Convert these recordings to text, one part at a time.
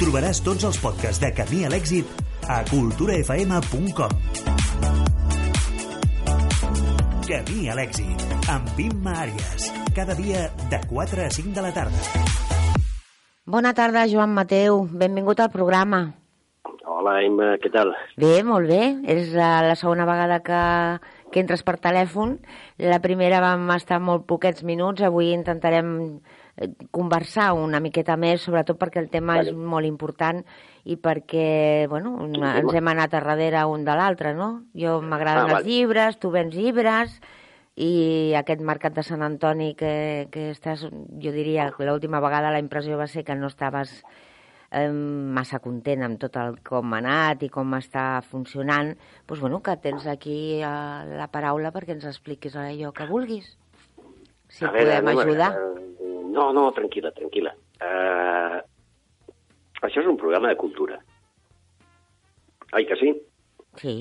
Trobaràs tots els podcasts de Camí a l'èxit a culturafm.com. Camí a l'èxit, amb Imma Àries. Cada dia de 4 a 5 de la tarda. Bona tarda, Joan Mateu. Benvingut al programa. Hola, Emma, què tal? Bé, molt bé. És la, la segona vegada que, que entres per telèfon. La primera vam estar molt poquets minuts. Avui intentarem eh, conversar una miqueta més, sobretot perquè el tema vale. és molt important i perquè, bueno, ens hem anat a darrere un de l'altre, no? Jo m'agraden ah, els vale. llibres, tu vens llibres i aquest mercat de Sant Antoni que, que estàs, jo diria que l'última vegada la impressió va ser que no estaves eh, massa content amb tot el com ha anat i com està funcionant, doncs bueno, que tens aquí eh, la paraula perquè ens expliquis allò que vulguis. Si a podem veure, ajudar. Uh, no, no, tranquil·la, tranquil·la. Uh, això és un programa de cultura. Oi que sí? Sí.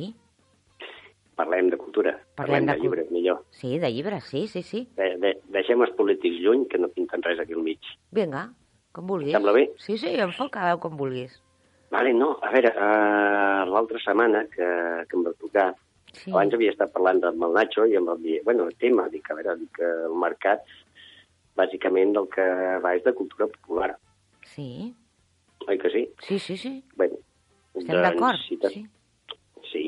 Parlem de cultura. Parlem, Parlem de, de llibres, millor. Sí, de llibres, sí, sí, sí. De, de, deixem els polítics lluny, que no pinten res aquí al mig. Vinga. Com vulguis. Sembla bé? Sí, sí, enfoca com vulguis. Vale, no, a veure, uh, l'altra setmana que, que em va tocar, sí. abans havia estat parlant amb el Nacho i amb el, bueno, el tema, dic, a veure, dic, el mercat, bàsicament del que va és de cultura popular. Sí. Oi que sí? Sí, sí, sí. Bueno, Estem doncs, d'acord, si sí. Sí.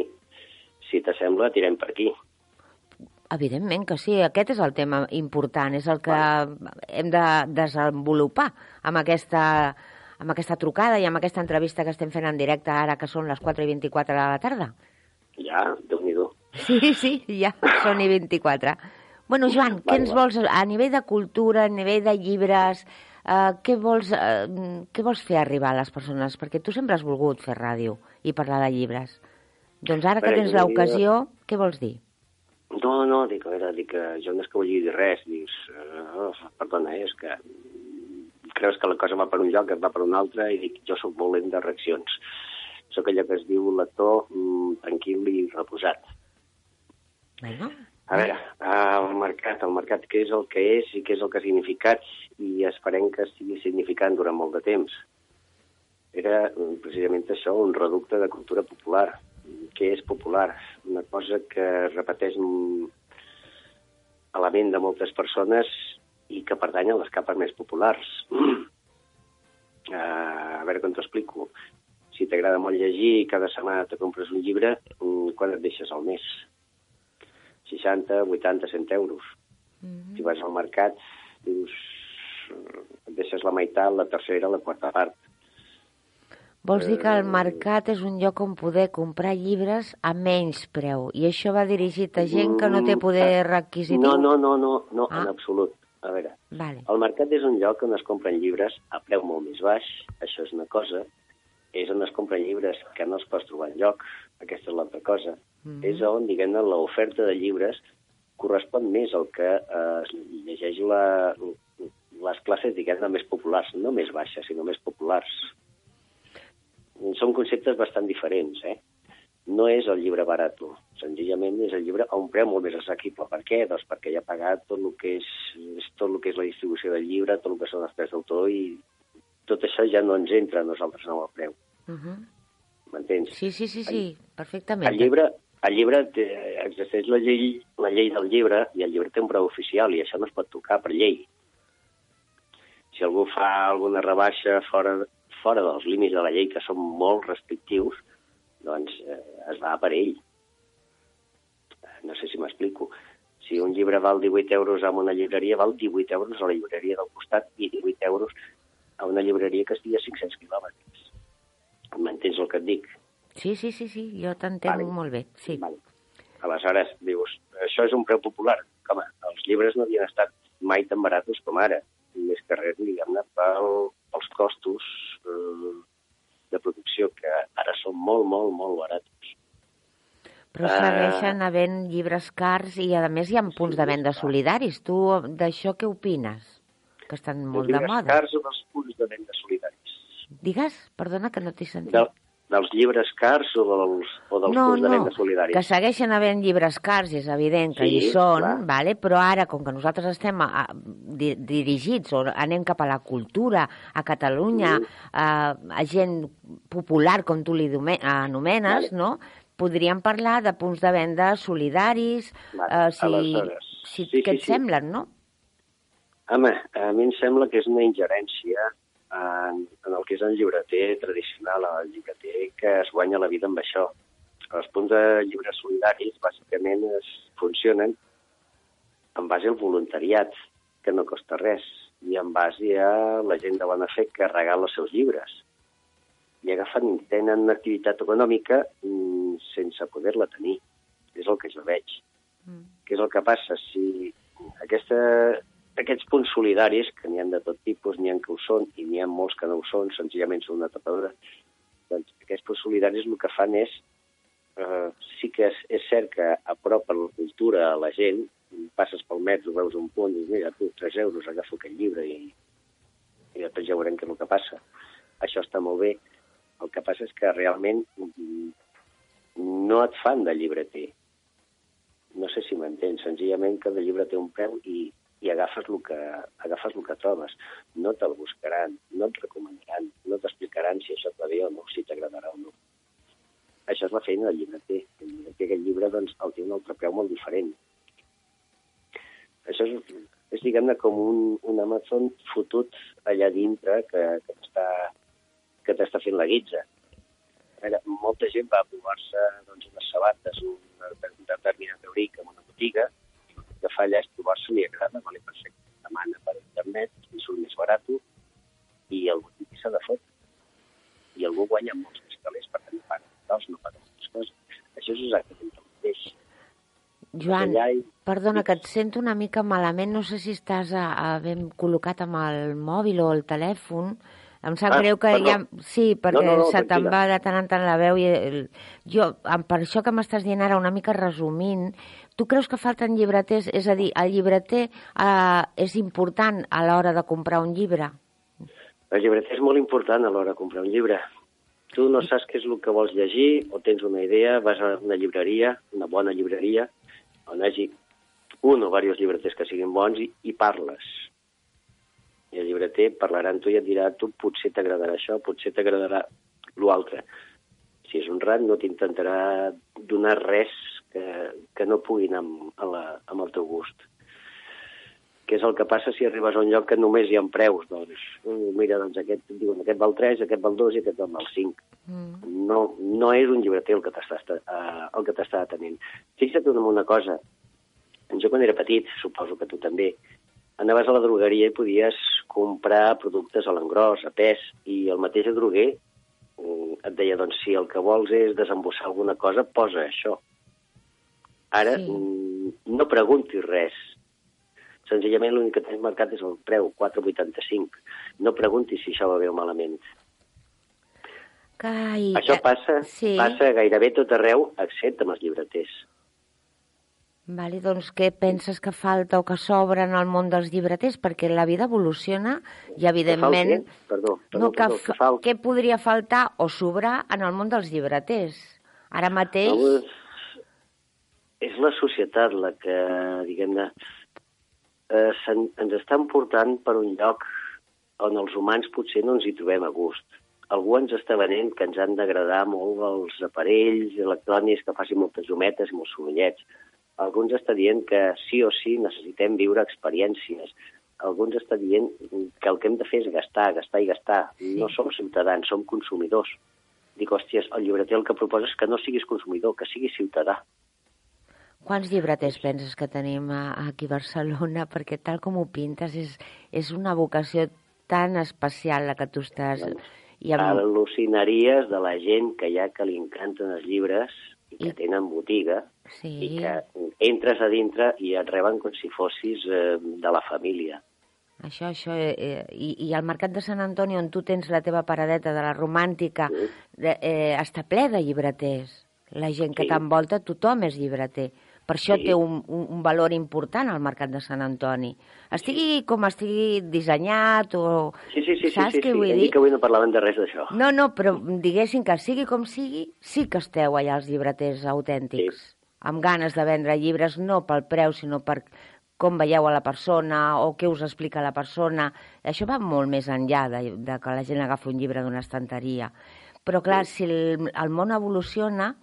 Si t'assembla, tirem per aquí. Evidentment que sí, aquest és el tema important, és el que bueno. hem de desenvolupar amb aquesta, amb aquesta trucada i amb aquesta entrevista que estem fent en directe ara, que són les 4 i 24 de la tarda. Ja, déu nhi Sí, sí, ja, són i 24. Bueno, Joan, què ens vols, a nivell de cultura, a nivell de llibres, eh, què, vols, eh, què vols fer arribar a les persones? Perquè tu sempre has volgut fer ràdio i parlar de llibres. Doncs ara que tens l'ocasió, què vols dir? No, no, dic, a veure, dic, jo no és que vulgui dir res, dius, uh, perdona, eh, és que creus que la cosa va per un lloc, va per un altre, i dic, jo sóc molt lent de reaccions. Sóc allò que es diu lector mm, tranquil i reposat. Bueno. A veure, el mercat, el mercat què és el que és i què és el que ha significat i esperem que estigui significant durant molt de temps. Era mm, precisament això, un reducte de cultura popular, que és popular, una cosa que repeteix a la ment de moltes persones i que pertany a les capes més populars. uh, a veure com t'ho explico. Si t'agrada molt llegir i cada setmana te compres un llibre, mm, quan et deixes al mes? 60, 80, 100 euros. Mm -hmm. Si vas al mercat, dius, et deixes la meitat, la tercera, la quarta part. Vols dir que el mercat és un lloc on poder comprar llibres a menys preu i això va dirigit a gent que no té poder mm, requisitiu? No, no, no, no, no ah. en absolut. A veure, vale. el mercat és un lloc on es compren llibres a preu molt més baix, això és una cosa, és on es compren llibres que no es pots trobar lloc, aquesta és l'altra cosa. Mm. És on, diguem-ne, l'oferta de llibres correspon més al que eh, es llegeix la, les classes, diguem-ne, més populars, no més baixes, sinó més populars són conceptes bastant diferents, eh? No és el llibre barat, senzillament és el llibre a un preu molt més assequible. Per què? Doncs perquè ja ha pagat tot el que és, tot el que és la distribució del llibre, tot el que són els preus d'autor i tot això ja no ens entra a nosaltres en el preu. Uh -huh. M'entens? Sí, sí, sí, sí, perfectament. El llibre, el llibre té, existeix la llei, la llei del llibre i el llibre té un preu oficial i això no es pot tocar per llei. Si algú fa alguna rebaixa fora, fora dels límits de la llei, que són molt restrictius, doncs eh, es va per ell. No sé si m'explico. Si un llibre val 18 euros en una llibreria, val 18 euros a la llibreria del costat i 18 euros a una llibreria que estigui a 500 quilòmetres. M'entens el que et dic? Sí, sí, sí, sí, jo t'entenc vale. molt bé. Sí. Vale. Aleshores, dius, això és un preu popular. Com els llibres no havien estat mai tan baratos com ara. Més que res, diguem-ne, pel, pels costos eh, de producció, que ara són molt, molt, molt barats. Però segueixen uh, havent llibres cars i, a més, hi ha punts sí, de venda solidaris. Tu d'això què opines? Que estan molt de moda. Els llibres cars o els punts de venda solidaris? Digues, perdona, que no t'he sentit. De, dels llibres cars o dels, o dels no, punts no, de venda solidaris? que segueixen havent llibres cars, és evident que sí, hi són, clar. vale? però ara, com que nosaltres estem a, a, di dirigits, o anem cap a la cultura, a Catalunya, mm. a, a gent popular, com tu li anomenes, vale. no? Podríem parlar de punts de venda solidaris, vale. eh, si, si, sí, què sí, et sí. semblen, no? Home, a mi em sembla que és una ingerència en, en el que és el llibreter tradicional, el llibreter que es guanya la vida amb això. Els punts de llibres solidaris bàsicament es funcionen en base al voluntariat, que no costa res, i en base a la gent de bona fe que regala els seus llibres. I agafen, tenen una activitat econòmica mm, sense poder-la tenir. És el que jo veig. Mm. Què és el que passa? Si aquesta, aquests punts solidaris, que n'hi ha de tot tipus, n'hi ha que ho són i n'hi ha molts que no ho són, senzillament són una tapadora, doncs aquests punts solidaris el que fan és, eh, sí que és, és cert que apropen la cultura a la gent, passes pel metro, veus un punt, dius, mira, tu, 3 euros, agafo aquest llibre i, i després ja veurem què és el que passa. Això està molt bé. El que passa és que realment mm, no et fan de llibreter. No sé si m'entens. Senzillament que el llibre té un preu i, i agafes el que, agafes el que trobes. No te'l buscaran, no et recomanaran, no t'explicaran si això et va bé o no, si t'agradarà o no. Això és la feina del llibreter. El llibreter, aquest llibre, doncs, el té un altre preu molt diferent. Això és, és diguem-ne, com un, un Amazon fotut allà dintre que, que t'està que t'està fent la guitza. A veure, molta gent va provar-se doncs, unes sabates, un, determinat euric en una botiga, que fa allà és provar-se li agrada, vale, perfecte. Demana per internet, li surt més barat, i el botiga s'ha de fotre. I algú guanya molts més calés perquè no paga tals, no paga moltes coses. Això és exactament el mateix. Joan, i... perdona, que et sento una mica malament. No sé si estàs a, a ben col·locat amb el mòbil o el telèfon. Em sap ah, greu que perdó. ja... Sí, perquè no, no, no, se te'n va de tant en tant la veu i el... jo, per això que m'estàs dient ara una mica resumint, tu creus que falten llibreters? És a dir, el llibreter eh, és important a l'hora de comprar un llibre? El llibreter és molt important a l'hora de comprar un llibre. Tu no saps què és el que vols llegir o tens una idea, vas a una llibreria, una bona llibreria, on hagi un o diversos llibreters que siguin bons i, i parles. I el llibreter parlarà amb tu i et dirà tu potser t'agradarà això, potser t'agradarà l'altre. Si és un rat no t'intentarà donar res que, que no pugui anar amb, la, amb el teu gust. Què és el que passa si arribes a un lloc que només hi ha preus? Doncs, mm, mira, doncs aquest, diuen, aquest val 3, aquest val 2 i aquest val 5. Mm. No, no és un llibreter el que t'està uh, el que t'està atenent. Fixa't en una cosa. Jo quan era petit, suposo que tu també, anaves a la drogueria i podies comprar productes a l'engròs, a pes, i el mateix droguer mm, et deia, doncs, si el que vols és desembossar alguna cosa, posa això. Ara, sí. Mm, no preguntis res. Senzillament l'únic que tens marcat és el preu, 4,85. No preguntis si això va bé o malament. Cai... Això passa, sí. passa gairebé tot arreu, excepte amb els llibreters. Vale, doncs què penses que falta o que sobra en el món dels llibreters? Perquè la vida evoluciona i, evidentment... Que perdó, perdó, no, que, perdó, que. Què podria faltar o sobrar en el món dels llibreters? Ara mateix... No, és, és la societat la que, diguem-ne, eh, ens estan portant per un lloc on els humans potser no ens hi trobem a gust algú ens està venent que ens han d'agradar molt els aparells electrònics que facin moltes humetes i molts sorollets. Algú ens està dient que sí o sí necessitem viure experiències. Algú ens està dient que el que hem de fer és gastar, gastar i gastar. Sí. No som ciutadans, som consumidors. Dic, hòsties, el llibreter el que proposa és que no siguis consumidor, que siguis ciutadà. Quants llibreters penses que tenim aquí a Barcelona? Perquè tal com ho pintes és, és una vocació tan especial la que tu estàs... Doncs i amb... Al·lucinaries de la gent que ha que li encanten els llibres i que I... tenen botiga sí. i que entres a dintre i et reben com si fossis eh, de la família. Això, això, eh, eh, i, i al Mercat de Sant Antoni, on tu tens la teva paradeta de la romàntica, sí. de, eh, està ple de llibreters. La gent que sí. t'envolta, tothom és llibreter. Per això sí. té un, un, un valor important al Mercat de Sant Antoni. Estigui com estigui dissenyat o... Sí, sí, sí. Saps sí, què sí, vull sí. dir? que avui no parlàvem de res d'això. No, no, però diguéssim que sigui com sigui, sí que esteu allà els llibreters autèntics. Sí. Amb ganes de vendre llibres, no pel preu, sinó per com veieu a la persona o què us explica la persona. Això va molt més enllà de, de que la gent agafi un llibre d'una estanteria. Però, clar, si el, el món evoluciona,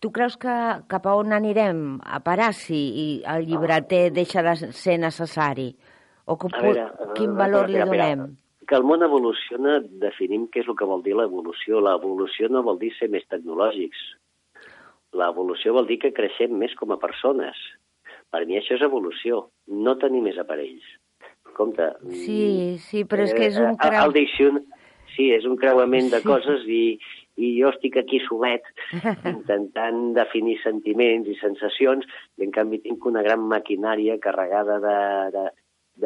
tu creus que cap a on anirem a parar si el llibreter deixa de ser necessari? O que, veure, quin valor li donem? que el món evoluciona, definim què és el que vol dir l'evolució. L'evolució no vol dir ser més tecnològics. L'evolució vol dir que creixem més com a persones. Per mi això és evolució, no tenir més aparells. Compte. Sí, sí, però és que és un eh, creu... El, el diction... Sí, és un creuament de sí. coses i, i jo estic aquí solet intentant definir sentiments i sensacions i en canvi tinc una gran maquinària carregada de, de,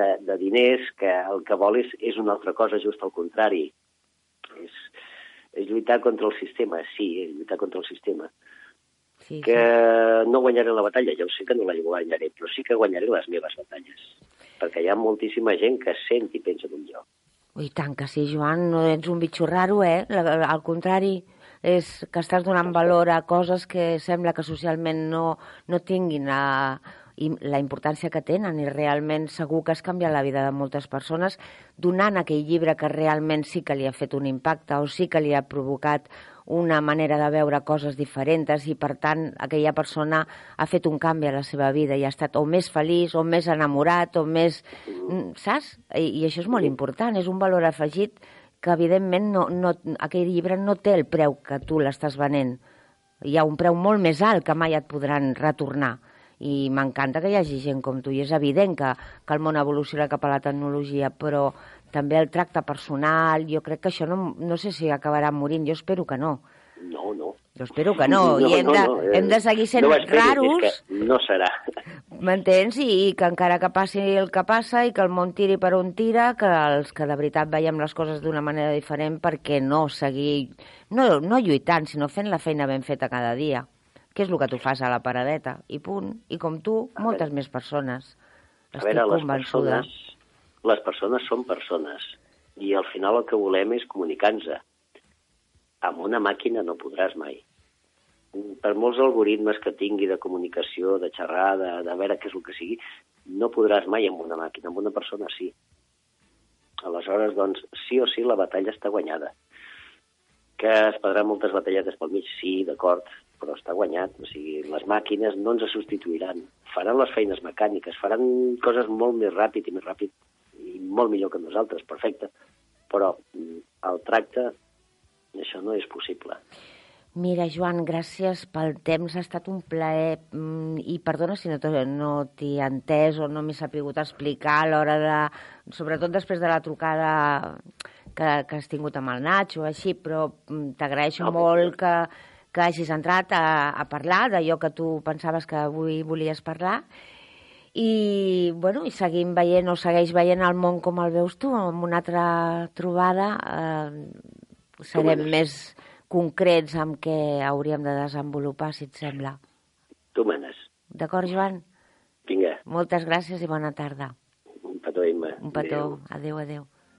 de, de diners que el que vol és, és una altra cosa, just al contrari. És, és lluitar contra el sistema, sí, és lluitar contra el sistema Sí, que sí. no guanyaré la batalla, ja ho sé que no la guanyaré, però sí que guanyaré les meves batalles, perquè hi ha moltíssima gent que sent i pensa com jo. Ui, tant que sí, Joan, no ets un bitxo raro, eh? Al contrari, és que estàs donant valor a coses que sembla que socialment no, no tinguin a, la importància que tenen i realment segur que has canviat la vida de moltes persones donant aquell llibre que realment sí que li ha fet un impacte o sí que li ha provocat una manera de veure coses diferents i, per tant, aquella persona ha fet un canvi a la seva vida i ha estat o més feliç, o més enamorat, o més... Mm, saps? I, i això és molt important, és un valor afegit que, evidentment, no, no, aquell llibre no té el preu que tu l'estàs venent. Hi ha un preu molt més alt que mai et podran retornar i m'encanta que hi hagi gent com tu i és evident que, que el món evoluciona cap a la tecnologia però també el tracte personal, jo crec que això no, no sé si acabarà morint, jo espero que no. No, no. Jo espero que no, no i hem, no, de, no, eh, hem de seguir sent no raros. no serà. M'entens? I, I que encara que passi el que passa i que el món tiri per on tira, que els que de veritat veiem les coses d'una manera diferent perquè no seguir, no, no lluitant, sinó fent la feina ben feta cada dia. Què és el que tu fas a la paradeta? I punt. I com tu, moltes més persones. Estic a veure, les convençuda. persones les persones són persones i al final el que volem és comunicar-nos. Amb una màquina no podràs mai. Per molts algoritmes que tingui de comunicació, de xerrar, de, veure què és el que sigui, no podràs mai amb una màquina, amb una persona sí. Aleshores, doncs, sí o sí la batalla està guanyada. Que es perdran moltes batalletes pel mig, sí, d'acord, però està guanyat. O sigui, les màquines no ens substituiran. Faran les feines mecàniques, faran coses molt més ràpid i més ràpid molt millor que nosaltres, perfecte, però mm, el tracte, això no és possible. Mira, Joan, gràcies pel temps. Ha estat un plaer mm, i perdona si no, no t'hi entès o no m'he sapigut explicar a l'hora de... Sobretot després de la trucada que, que has tingut amb el Nacho o així, però mm, t'agraeixo no, molt que, que hagis entrat a, a parlar d'allò que tu pensaves que avui volies parlar i, bueno, i seguim veient o segueix veient el món com el veus tu, amb una altra trobada eh, serem més concrets amb què hauríem de desenvolupar, si et sembla. Tu manes. D'acord, Joan? Vinga. Moltes gràcies i bona tarda. Un petó, Imma. Un petó. Adéu, adéu. adéu.